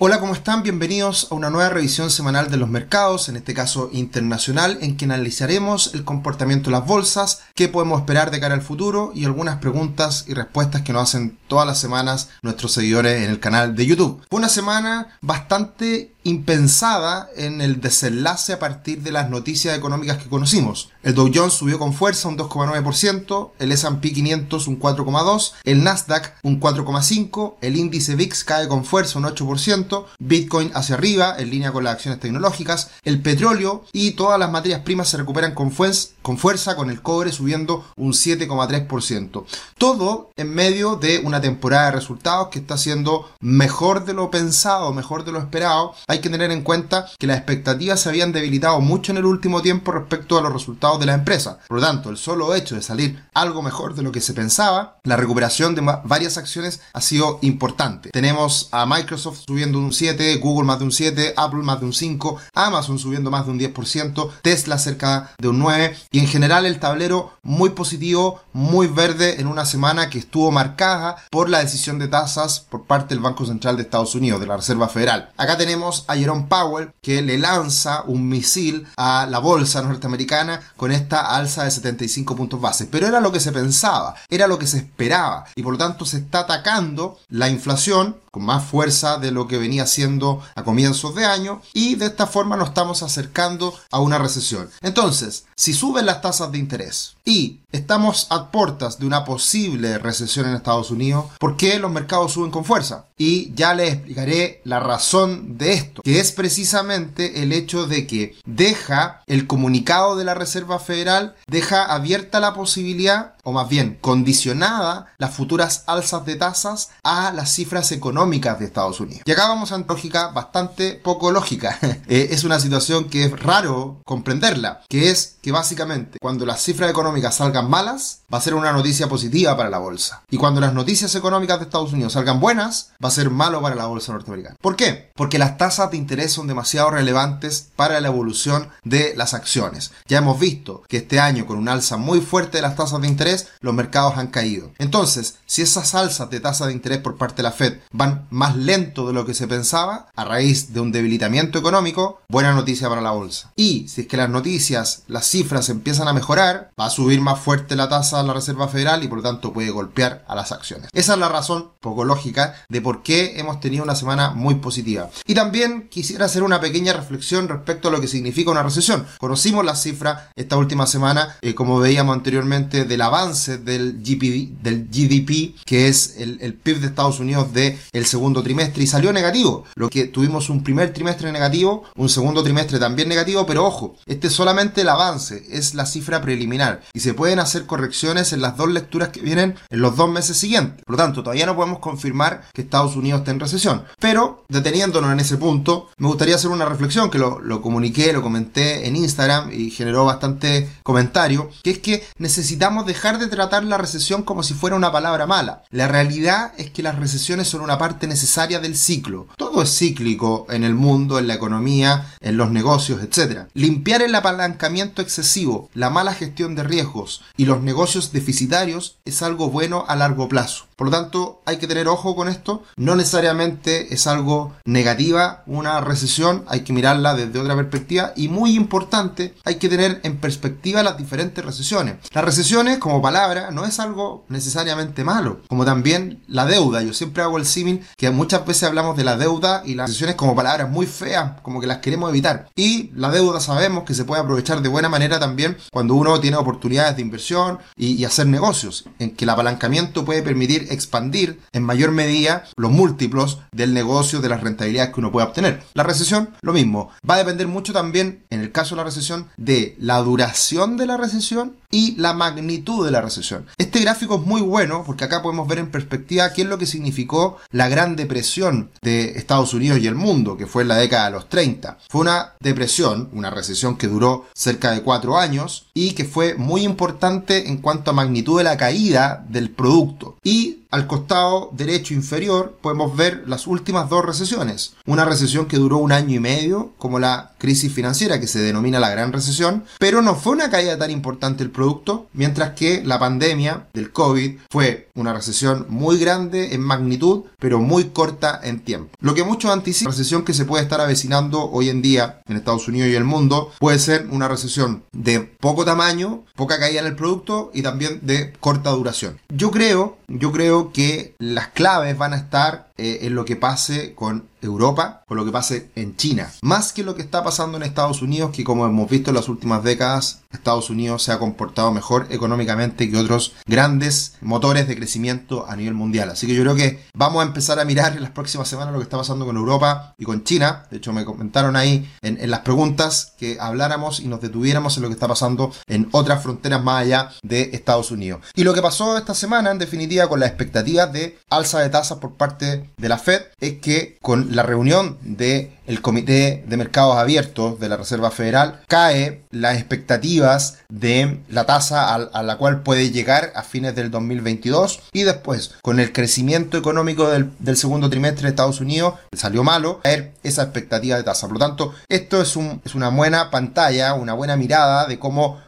Hola, ¿cómo están? Bienvenidos a una nueva revisión semanal de los mercados, en este caso internacional, en que analizaremos el comportamiento de las bolsas, qué podemos esperar de cara al futuro y algunas preguntas y respuestas que nos hacen todas las semanas nuestros seguidores en el canal de YouTube. Fue una semana bastante impensada en el desenlace a partir de las noticias económicas que conocimos. El Dow Jones subió con fuerza un 2,9%, el S&P 500 un 4,2%, el Nasdaq un 4,5%, el índice VIX cae con fuerza un 8%, Bitcoin hacia arriba en línea con las acciones tecnológicas, el petróleo y todas las materias primas se recuperan con, con fuerza con el cobre subiendo un 7,3%. Todo en medio de una temporada de resultados que está siendo mejor de lo pensado, mejor de lo esperado. Hay que tener en cuenta que las expectativas se habían debilitado mucho en el último tiempo respecto a los resultados de la empresa. Por lo tanto, el solo hecho de salir algo mejor de lo que se pensaba, la recuperación de varias acciones ha sido importante. Tenemos a Microsoft subiendo un 7, Google más de un 7, Apple más de un 5, Amazon subiendo más de un 10%, Tesla cerca de un 9 y en general el tablero muy positivo, muy verde en una semana que estuvo marcada por la decisión de tasas por parte del Banco Central de Estados Unidos, de la Reserva Federal. Acá tenemos a Jerome Powell que le lanza un misil a la bolsa norteamericana con esta alza de 75 puntos base. Pero era lo que se pensaba, era lo que se esperaba y por lo tanto se está atacando la inflación más fuerza de lo que venía siendo a comienzos de año y de esta forma nos estamos acercando a una recesión. Entonces, si suben las tasas de interés y estamos a puertas de una posible recesión en Estados Unidos, ¿por qué los mercados suben con fuerza? Y ya les explicaré la razón de esto, que es precisamente el hecho de que deja el comunicado de la Reserva Federal, deja abierta la posibilidad, o más bien condicionada, las futuras alzas de tasas a las cifras económicas de Estados Unidos. Y acá vamos a una lógica bastante poco lógica. Eh, es una situación que es raro comprenderla, que es que básicamente cuando las cifras económicas salgan malas, va a ser una noticia positiva para la bolsa. Y cuando las noticias económicas de Estados Unidos salgan buenas, va a ser malo para la bolsa norteamericana. ¿Por qué? Porque las tasas de interés son demasiado relevantes para la evolución de las acciones. Ya hemos visto que este año con un alza muy fuerte de las tasas de interés, los mercados han caído. Entonces, si esas alzas de tasa de interés por parte de la Fed van más lento de lo que se pensaba, a raíz de un debilitamiento económico, buena noticia para la bolsa. Y si es que las noticias, las cifras empiezan a mejorar, va a subir más fuerte la tasa de la Reserva Federal y por lo tanto puede golpear a las acciones. Esa es la razón poco lógica de por qué hemos tenido una semana muy positiva. Y también quisiera hacer una pequeña reflexión respecto a lo que significa una recesión. Conocimos las cifras esta última semana, eh, como veíamos anteriormente, del avance del, del GDP, que es el, el PIB de Estados Unidos del el segundo trimestre, y salió negativo. Lo que tuvimos un primer trimestre negativo, un segundo trimestre también negativo, pero ojo, este es solamente el avance, es la cifra preliminar, y se pueden hacer correcciones en las dos lecturas que vienen en los dos meses siguientes. Por lo tanto, todavía no podemos confirmar que Estados Unidos está en recesión. Pero, deteniéndonos en ese punto, me gustaría hacer una reflexión que lo, lo comuniqué, lo comenté en Instagram y generó bastante comentario, que es que necesitamos dejar de tratar la recesión como si fuera una palabra mala. La realidad es que las recesiones son una parte necesaria del ciclo. Todo es cíclico en el mundo, en la economía, en los negocios, etc. Limpiar el apalancamiento excesivo, la mala gestión de riesgos y los negocios deficitarios es algo bueno a largo plazo. Por lo tanto, hay que tener ojo con esto. No necesariamente es algo negativa una recesión, hay que mirarla desde otra perspectiva. Y muy importante, hay que tener en perspectiva las diferentes recesiones. Las recesiones, como palabra, no es algo necesariamente malo, como también la deuda. Yo siempre hago el símil que muchas veces hablamos de la deuda y las recesiones como palabras muy feas, como que las queremos evitar. Y la deuda sabemos que se puede aprovechar de buena manera también cuando uno tiene oportunidades de inversión y, y hacer negocios, en que el apalancamiento puede permitir expandir en mayor medida los múltiplos del negocio, de las rentabilidades que uno puede obtener. La recesión, lo mismo. Va a depender mucho también, en el caso de la recesión, de la duración de la recesión y la magnitud de la recesión. Este gráfico es muy bueno porque acá podemos ver en perspectiva qué es lo que significó la gran depresión de Estados Unidos y el mundo, que fue en la década de los 30. Fue una depresión, una recesión que duró cerca de cuatro años y que fue muy importante en cuanto a magnitud de la caída del producto. Y al costado derecho inferior podemos ver las últimas dos recesiones. Una recesión que duró un año y medio, como la crisis financiera que se denomina la Gran Recesión, pero no fue una caída tan importante el producto, mientras que la pandemia del COVID fue una recesión muy grande en magnitud, pero muy corta en tiempo. Lo que muchos anticipan, la recesión que se puede estar avecinando hoy en día en Estados Unidos y el mundo, puede ser una recesión de poco tamaño, poca caída en el producto y también de corta duración. Yo creo, yo creo que las claves van a estar eh, en lo que pase con Europa con lo que pase en China. Más que lo que está pasando en Estados Unidos, que como hemos visto en las últimas décadas, Estados Unidos se ha comportado mejor económicamente que otros grandes motores de crecimiento a nivel mundial. Así que yo creo que vamos a empezar a mirar en las próximas semanas lo que está pasando con Europa y con China. De hecho, me comentaron ahí en, en las preguntas que habláramos y nos detuviéramos en lo que está pasando en otras fronteras más allá de Estados Unidos. Y lo que pasó esta semana, en definitiva, con las expectativas de alza de tasas por parte de la Fed, es que con la reunión de el Comité de Mercados Abiertos de la Reserva Federal cae las expectativas de la tasa a, la cual puede llegar a fines del 2022 y después con el crecimiento económico del, segundo trimestre de Estados Unidos salió malo caer esa expectativa de tasa. Por lo tanto, esto es, un, es una buena pantalla, una buena mirada de cómo,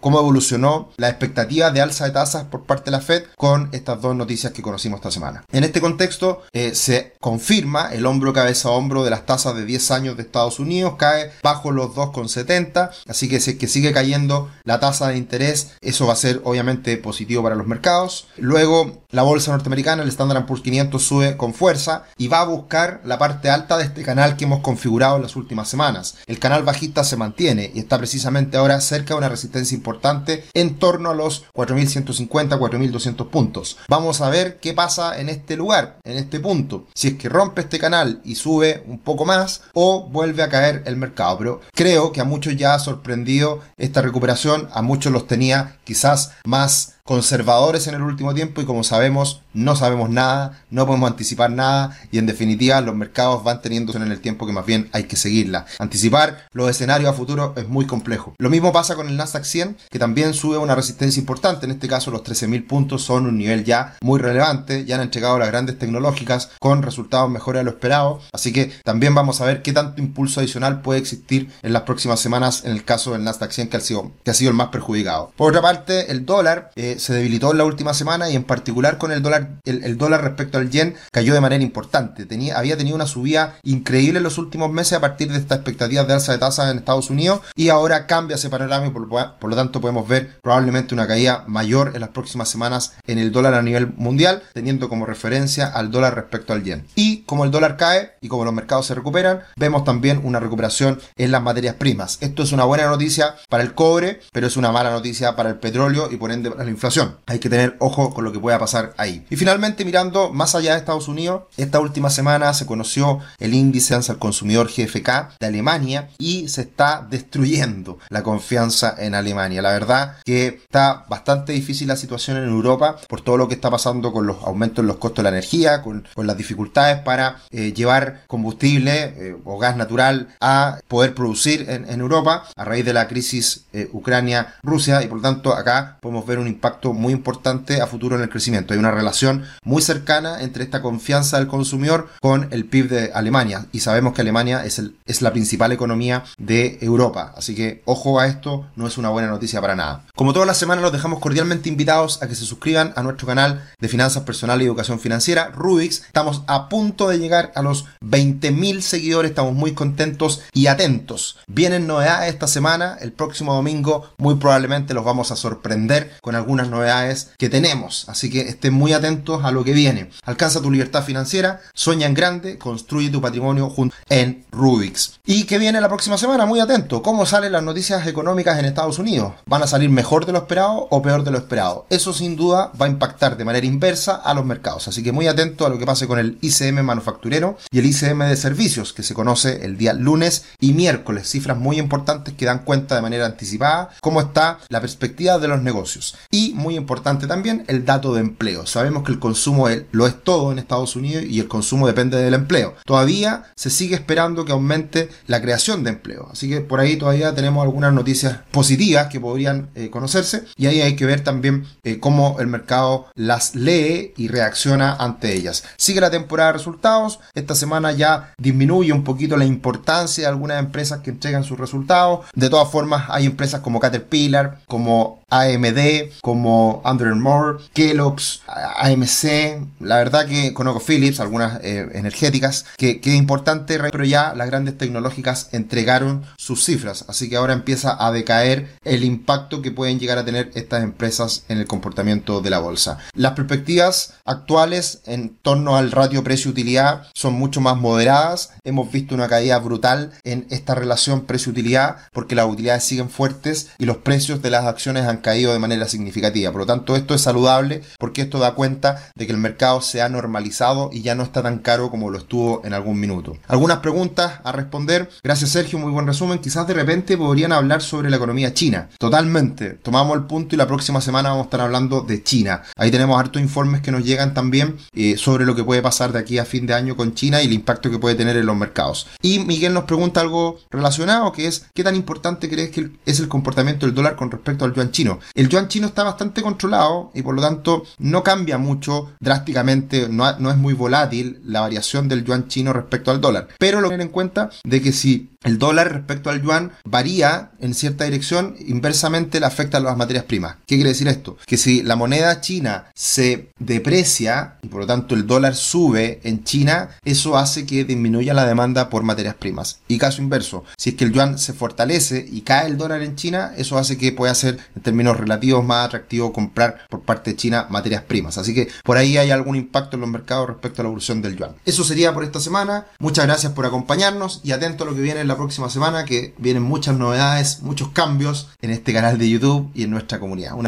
cómo evolucionó la expectativa de alza de tasas por parte de la Fed con estas dos noticias que conocimos esta semana. En este contexto eh, se confirma el hombro cabeza hombro de las tasas de 10 años de Estados Unidos, cae bajo los 2,70, así que si que sigue cayendo la tasa de interés, eso va a ser obviamente positivo para los mercados. Luego, la bolsa norteamericana, el Standard Poor's 500 sube con fuerza y va a buscar la parte alta de este canal que hemos configurado en las últimas semanas. El canal bajista se mantiene y está precisamente ahora cerca de una resistencia importante en torno a los 4.150, 4.200 puntos. Vamos a ver qué pasa en este lugar, en este punto. Si es que rompe este canal y sube un poco más, o vuelve a caer el mercado. Pero creo que a muchos ya ha sorprendido esta recuperación, a muchos los tenía quizás más conservadores en el último tiempo y como sabemos no sabemos nada, no podemos anticipar nada y en definitiva los mercados van teniendo en el tiempo que más bien hay que seguirla. Anticipar los escenarios a futuro es muy complejo. Lo mismo pasa con el Nasdaq 100 que también sube una resistencia importante, en este caso los 13.000 puntos son un nivel ya muy relevante, ya han entregado las grandes tecnológicas con resultados mejores de lo esperado, así que también vamos a ver qué tanto impulso adicional puede existir en las próximas semanas en el caso del Nasdaq 100 que ha sido, que ha sido el más perjudicado. Por otra parte, el dólar eh, se debilitó en la última semana y en particular con el dólar, el, dólar respecto al yen cayó de manera importante. Tenía, había tenido una subida increíble en los últimos meses a partir de estas expectativas de alza de tasas en Estados Unidos y ahora cambia ese panorama y por, lo tanto podemos ver probablemente una caída mayor en las próximas semanas en el dólar a nivel mundial, teniendo como referencia al dólar respecto al yen. Como el dólar cae y como los mercados se recuperan, vemos también una recuperación en las materias primas. Esto es una buena noticia para el cobre, pero es una mala noticia para el petróleo y por ende para la inflación hay que tener ojo con lo que pueda pasar ahí. Y finalmente, mirando más allá de Estados Unidos, esta última semana se conoció el índice al consumidor GFK de Alemania y se está destruyendo la confianza en Alemania. La verdad que está bastante difícil la situación en Europa por todo lo que está pasando con los aumentos en los costos de la energía, con, las dificultades para eh, llevar combustible eh, o gas natural a poder producir en, Europa a raíz de la crisis eh, Ucrania-Rusia y por lo tanto acá podemos ver un impacto muy importante a futuro en el crecimiento. Hay una relación muy cercana entre esta confianza del consumidor con el PIB de Alemania y sabemos que Alemania es, el, es la principal economía de Europa. Así que ojo a esto, no es una buena noticia para nada. Como todas las semanas los dejamos cordialmente invitados a que se suscriban a nuestro canal de finanzas personales y educación financiera, Rubix. Estamos a punto de llegar a los 20.000 seguidores, estamos muy contentos y atentos. Vienen novedades esta semana, el próximo domingo muy probablemente los vamos a sorprender con algunas novedades que tenemos. Así que estén muy atentos a lo que viene. Alcanza tu libertad financiera, sueña en grande, construye tu patrimonio junto en Rubix. ¿Y qué viene la próxima semana? Muy atento. ¿Cómo salen las noticias económicas en Estados Unidos? ¿Van a salir mejor de lo esperado o peor de lo esperado? Eso sin duda va a impactar de manera inversa a los mercados. Así que muy atento a lo que pase con el ICM manufacturero y el ICM de servicios, que se conoce el día lunes y miércoles. Cifras muy importantes que dan cuenta de manera anticipada cómo está la perspectiva de los negocios. Y muy importante también el dato de empleo. Sabemos que el consumo lo es todo en Estados Unidos y el consumo depende del empleo. Todavía se sigue esperando que aumente la creación de empleo. Así que por ahí todavía tenemos algunas noticias positivas que podrían eh, conocerse y ahí hay que ver también eh, cómo el mercado las lee y reacciona ante ellas. Sigue la temporada de resultados Esta semana ya disminuye un poquito la importancia de algunas empresas que entregan sus resultados. De todas formas, hay empresas como Caterpillar, como AMD, como Under Moore, Kellogg's, AMC, la verdad que ConocoPhillips, algunas eh, energéticas, que, que es importante, pero ya las grandes tecnológicas entregaron sus cifras, así que ahora empieza a decaer el impacto que pueden llegar a tener estas empresas en el comportamiento de la bolsa. Las perspectivas actuales en torno al ratio precio-utilidad son mucho más moderadas, hemos visto una caída brutal en esta relación precio-utilidad porque las utilidades siguen fuertes y los precios de las acciones han caído de manera significativa. Por lo tanto, esto es saludable porque esto da cuenta de que el mercado se ha normalizado y ya no está tan caro como lo estuvo en algún minuto. Algunas preguntas a responder. Gracias Sergio, muy buen resumen. Quizás de repente podrían hablar sobre la economía china. Totalmente. Tomamos el punto y la próxima semana vamos a estar hablando de China. Ahí tenemos hartos informes que nos llegan también eh, sobre lo que puede pasar de aquí a fin de año con China y el impacto que puede tener en los mercados. Y Miguel nos pregunta algo relacionado que es ¿qué tan importante crees que es el comportamiento del dólar con respecto al yuan chino? El yuan chino está bastante controlado y por lo tanto no cambia mucho drásticamente, no, no es muy volátil la variación del yuan chino respecto al dólar. Pero lo que tener en cuenta de que si el dólar respecto al yuan varía en cierta dirección, inversamente le afecta a las materias primas. ¿Qué quiere decir esto? Que si la moneda china se deprecia y por lo tanto el dólar sube en China, eso hace que disminuya la demanda por materias primas. Y caso inverso, si es que el yuan se fortalece y cae el dólar en China, eso hace que pueda ser en términos relativos más atractivo comprar por parte de China materias primas. Así que por ahí hay algún impacto en los mercados respecto a la evolución del yuan. Eso sería por esta semana. Muchas gracias por acompañarnos y atento a lo que viene la próxima semana, que vienen muchas novedades, muchos cambios en este canal de YouTube y en nuestra comunidad.